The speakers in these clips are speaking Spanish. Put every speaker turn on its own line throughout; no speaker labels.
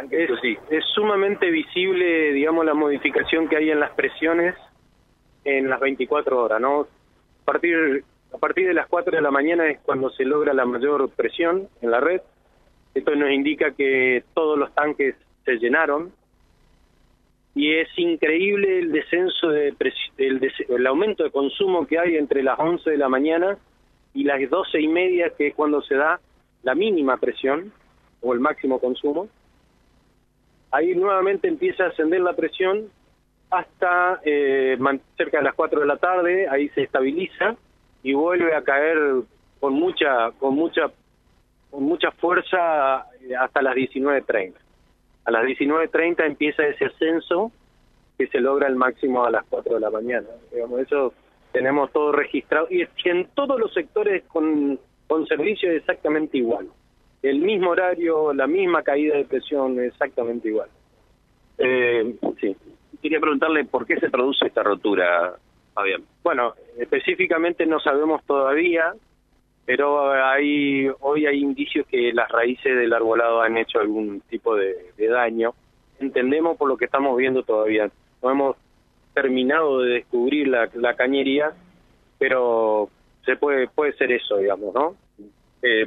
tanque,
es, es sumamente visible, digamos, la modificación que hay en las presiones en las 24 horas, ¿no? A partir, a partir de las 4 de la mañana es cuando se logra la mayor presión en la red. Esto nos indica que todos los tanques se llenaron y es increíble el descenso de el, el aumento de consumo que hay entre las 11 de la mañana y las 12 y media que es cuando se da la mínima presión o el máximo consumo ahí nuevamente empieza a ascender la presión hasta eh, cerca de las 4 de la tarde, ahí se estabiliza y vuelve a caer con mucha con mucha con mucha fuerza eh, hasta las 19.30. A las 19.30 empieza ese ascenso que se logra el máximo a las 4 de la mañana. Digamos, eso tenemos todo registrado y en todos los sectores con, con servicio es exactamente igual el mismo horario, la misma caída de presión, exactamente igual.
Eh, sí. Quería preguntarle por qué se produce esta rotura, Fabián.
Bueno, específicamente no sabemos todavía, pero hay hoy hay indicios que las raíces del arbolado han hecho algún tipo de, daño. Entendemos por lo que estamos viendo todavía. No hemos terminado de descubrir la, la cañería, pero se puede puede ser eso, digamos, ¿no?
Eh,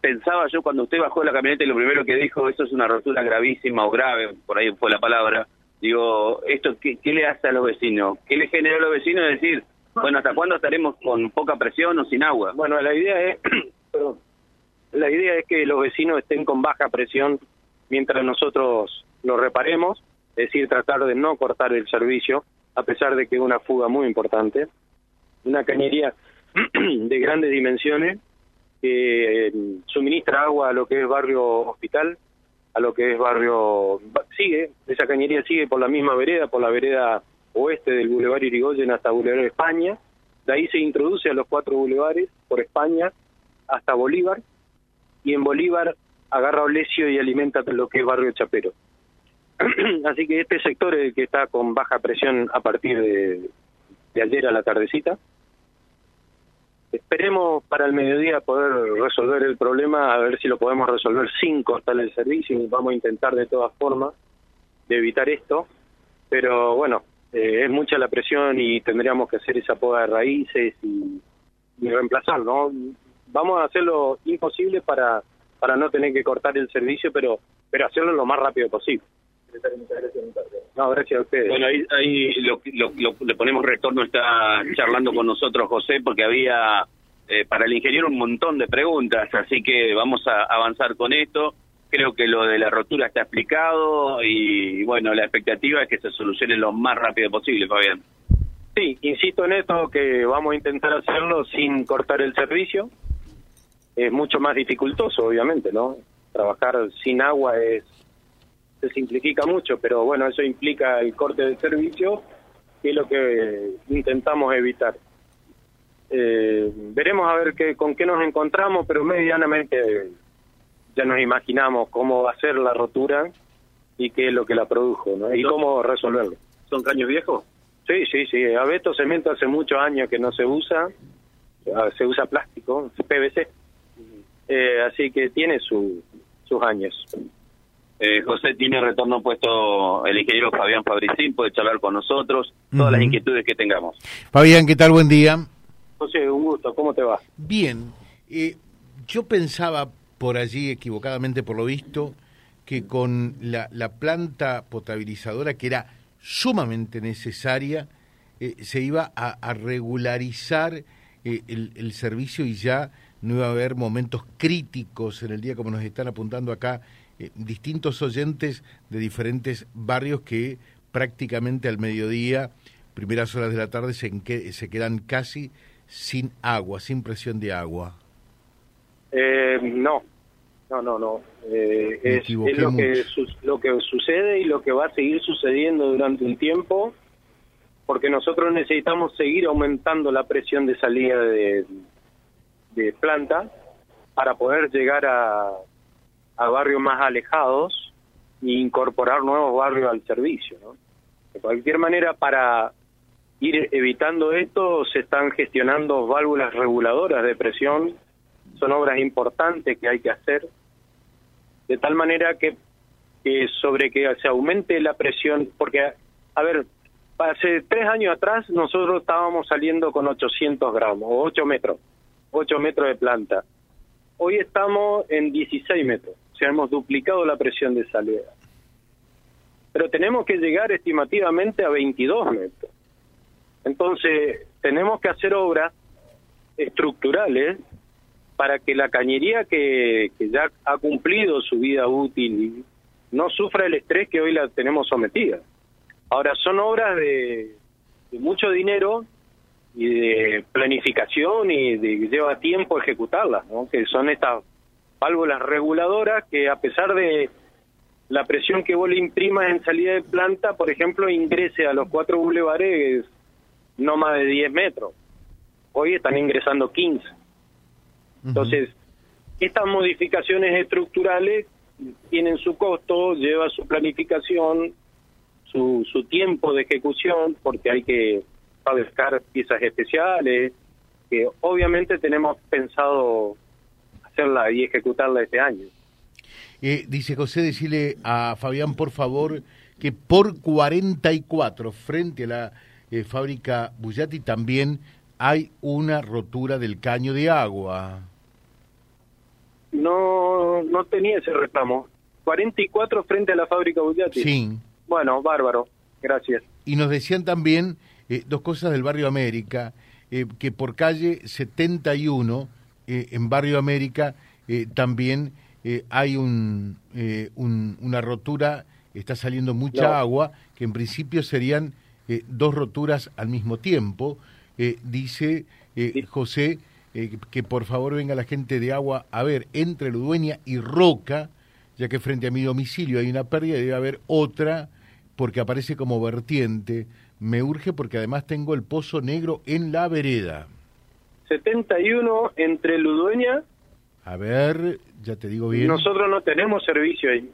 pensaba yo cuando usted bajó la camioneta y lo primero que dijo, eso es una rotura gravísima o grave, por ahí fue la palabra. Digo, ¿esto qué, le hace a los vecinos? ¿Qué le genera a los vecinos decir, bueno, ¿hasta cuándo estaremos con poca presión o sin agua?
Bueno, la idea es, la idea es que los vecinos estén con baja presión mientras nosotros lo reparemos, es decir, tratar de no cortar el servicio, a pesar de que es una fuga muy importante. Una cañería de grandes dimensiones que eh, suministra agua a lo que es barrio hospital, a lo que es barrio... Sigue, esa cañería sigue por la misma vereda, por la vereda oeste del Boulevard Irigoyen hasta Boulevard España, de ahí se introduce a los cuatro bulevares por España hasta Bolívar, y en Bolívar agarra Olesio y alimenta lo que es barrio Chapero. Así que este sector es el que está con baja presión a partir de, de ayer a la tardecita, Esperemos para el mediodía poder resolver el problema, a ver si lo podemos resolver sin cortar el servicio y vamos a intentar de todas formas de evitar esto, pero bueno, eh, es mucha la presión y tendríamos que hacer esa poda de raíces y, reemplazar, ¿no? Vamos a hacer lo imposible para, para no tener que cortar el servicio, pero, pero hacerlo lo más rápido posible.
No, gracias a ustedes. Bueno, ahí, ahí lo, le ponemos retorno, está charlando con nosotros José, porque había eh, para el ingeniero un montón de preguntas, así que vamos a avanzar con esto. Creo que lo de la rotura está explicado y, bueno, la expectativa es que se solucione lo más rápido posible, Fabián.
Sí, insisto en esto, que vamos a intentar hacerlo sin cortar el servicio. Es mucho más dificultoso, obviamente, ¿no? Trabajar sin agua es se simplifica mucho, pero bueno, eso implica el corte del servicio, que es lo que intentamos evitar. Eh, veremos a ver qué, con qué nos encontramos, pero medianamente ya nos imaginamos cómo va a ser la rotura y qué es lo que la produjo, ¿no? Y cómo resolverlo.
¿Son caños viejos?
Sí, sí, sí. Abeto Cemento hace muchos años que no se usa, ah, se usa plástico, PVC. Eh, así que tiene su, sus años.
Eh, José tiene retorno puesto el ingeniero Fabián Fabricín, puede charlar con nosotros, todas las inquietudes que tengamos.
Fabián, ¿qué tal? Buen día.
José, un gusto, ¿cómo te va?
Bien, eh, yo pensaba por allí, equivocadamente por lo visto, que con la, planta potabilizadora, que era sumamente necesaria, eh, se iba a, regularizar el, el servicio y ya no iba a haber momentos críticos en el día como nos están apuntando acá eh, distintos oyentes de diferentes barrios que prácticamente al mediodía, primeras horas de la tarde, se, se quedan casi sin agua, sin presión de agua.
Eh, no, no, no, no. Eh, es, lo, que lo que sucede y lo que va a seguir sucediendo durante un tiempo, porque nosotros necesitamos seguir aumentando la presión de salida de, de planta para poder llegar a, a barrios más alejados e incorporar nuevos barrios al servicio. ¿no? De cualquier manera, para ir evitando esto, se están gestionando válvulas reguladoras de presión, son obras importantes que hay que hacer, de tal manera que sobre que se aumente la presión, porque, a ver, hace tres años atrás nosotros estábamos saliendo con 800 gramos, o 8 metros, 8 metros de planta. Hoy estamos en 16 metros, hemos duplicado la presión de salida. Pero tenemos que llegar estimativamente a 22 metros. Entonces, tenemos que hacer obras estructurales para que la cañería que, que ya ha cumplido su vida útil no sufra el estrés que hoy la tenemos sometida. Ahora, son obras de, mucho dinero y de planificación y de lleva tiempo ejecutarlas, ¿no? que son estas válvulas reguladoras que a pesar de la presión que vos le imprimas en salida de planta, por ejemplo, ingrese a los cuatro bulevares no más de 10 metros. Hoy están ingresando 15. Entonces, estas modificaciones estructurales tienen su costo, lleva su planificación, su, su tiempo de ejecución, porque hay que fabricar piezas especiales, que obviamente tenemos pensado hacerla y ejecutarla este año.
Eh, dice José, decirle a Fabián, por favor, que por 44, frente a la eh, fábrica Bullati, también hay una rotura del caño de agua.
No, no tenía ese reclamo. 44 frente a la fábrica Bullati.
Sí.
Bueno, bárbaro. Gracias.
Y nos decían también eh, dos cosas del Barrio América, que por calle 71, eh, en Barrio América, también hay un, una rotura, está saliendo mucha agua, que en principio serían dos roturas al mismo tiempo. dice José que por favor venga la gente de agua a ver entre Ludueña y Roca, ya que frente a mi domicilio hay una pérdida y debe haber otra porque aparece como vertiente. Me urge porque además tengo el pozo negro en la vereda.
71 entre Ludueña.
A ver, ya te digo bien.
Nosotros no tenemos servicio ahí.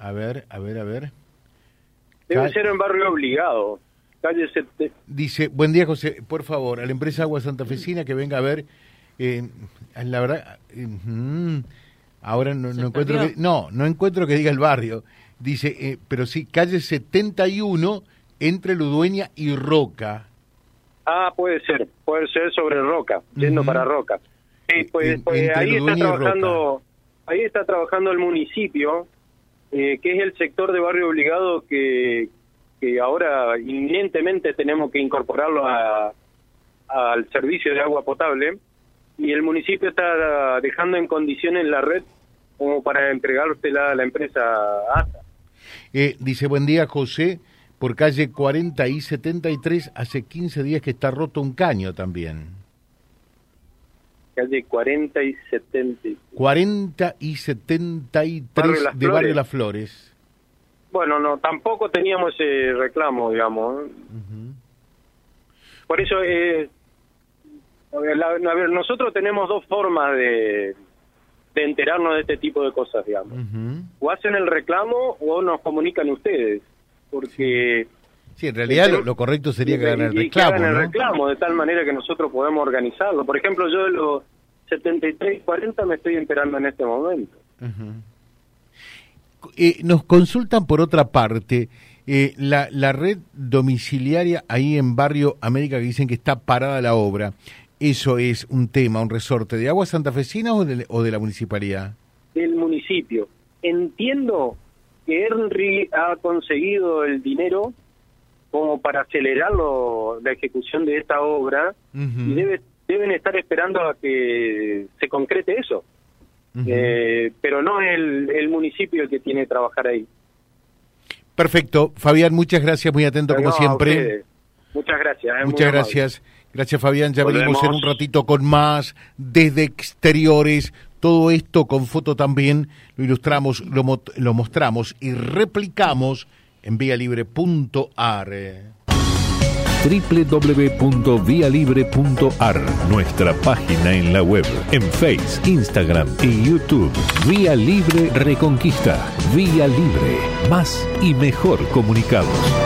A ver, a ver, a ver.
Debe ser en barrio obligado. Calle
Dice, buen día José, por favor, a la empresa Agua Santa Fecina que venga a ver. Eh, la verdad, eh, mm, ahora no, no encuentro que, no, no encuentro que diga el barrio. Dice, eh, pero sí, calle 71 entre Ludueña y Roca.
Ah, puede ser, puede ser sobre Roca, yendo para Roca. Sí, pues, pues ahí está trabajando, ahí está trabajando el municipio, eh, que es el sector de barrio obligado que, que ahora inminentemente tenemos que incorporarlo a, al servicio de agua potable y el municipio está dejando en condiciones la red como para entregársela a la empresa ASA.
Eh, dice, buen día José, por calle 40 y 73, hace 15 días que está roto un caño también.
Calle 40 y 73.
40 y 73 de Barrio Las Flores.
Bueno, no, tampoco teníamos ese reclamo, digamos. Por eso, eh, a ver, nosotros tenemos dos formas de, de enterarnos de este tipo de cosas, digamos. O hacen el reclamo o nos comunican ustedes, porque...
Sí, en realidad lo, correcto sería que hagan el reclamo.
Que hagan el reclamo, de tal manera que nosotros podemos organizarlo. Por ejemplo, yo de los 73 40 me estoy enterando en este momento.
Eh, nos consultan por otra parte, eh, la, la red domiciliaria ahí en Barrio América que dicen que está parada la obra eso es un tema, un resorte de agua santafesina o de, o de la municipalidad?
Del municipio. Entiendo que Henry ha conseguido el dinero como para acelerar la ejecución de esta obra y debe, deben estar esperando a que se concrete eso. Eh, pero no es el, el municipio el que tiene que trabajar ahí.
Perfecto. Fabián, muchas gracias, muy atento como siempre.
Muchas gracias.
Eh, muchas gracias. Gracias Fabián, ya venimos en un ratito con más desde exteriores. Todo esto con foto también lo ilustramos, lo, mostramos y replicamos en vialibre.ar
www.vialibre.ar, nuestra página en la web, en Face, Instagram y YouTube. Vía Libre Reconquista. Vía Libre. Más y mejor comunicados.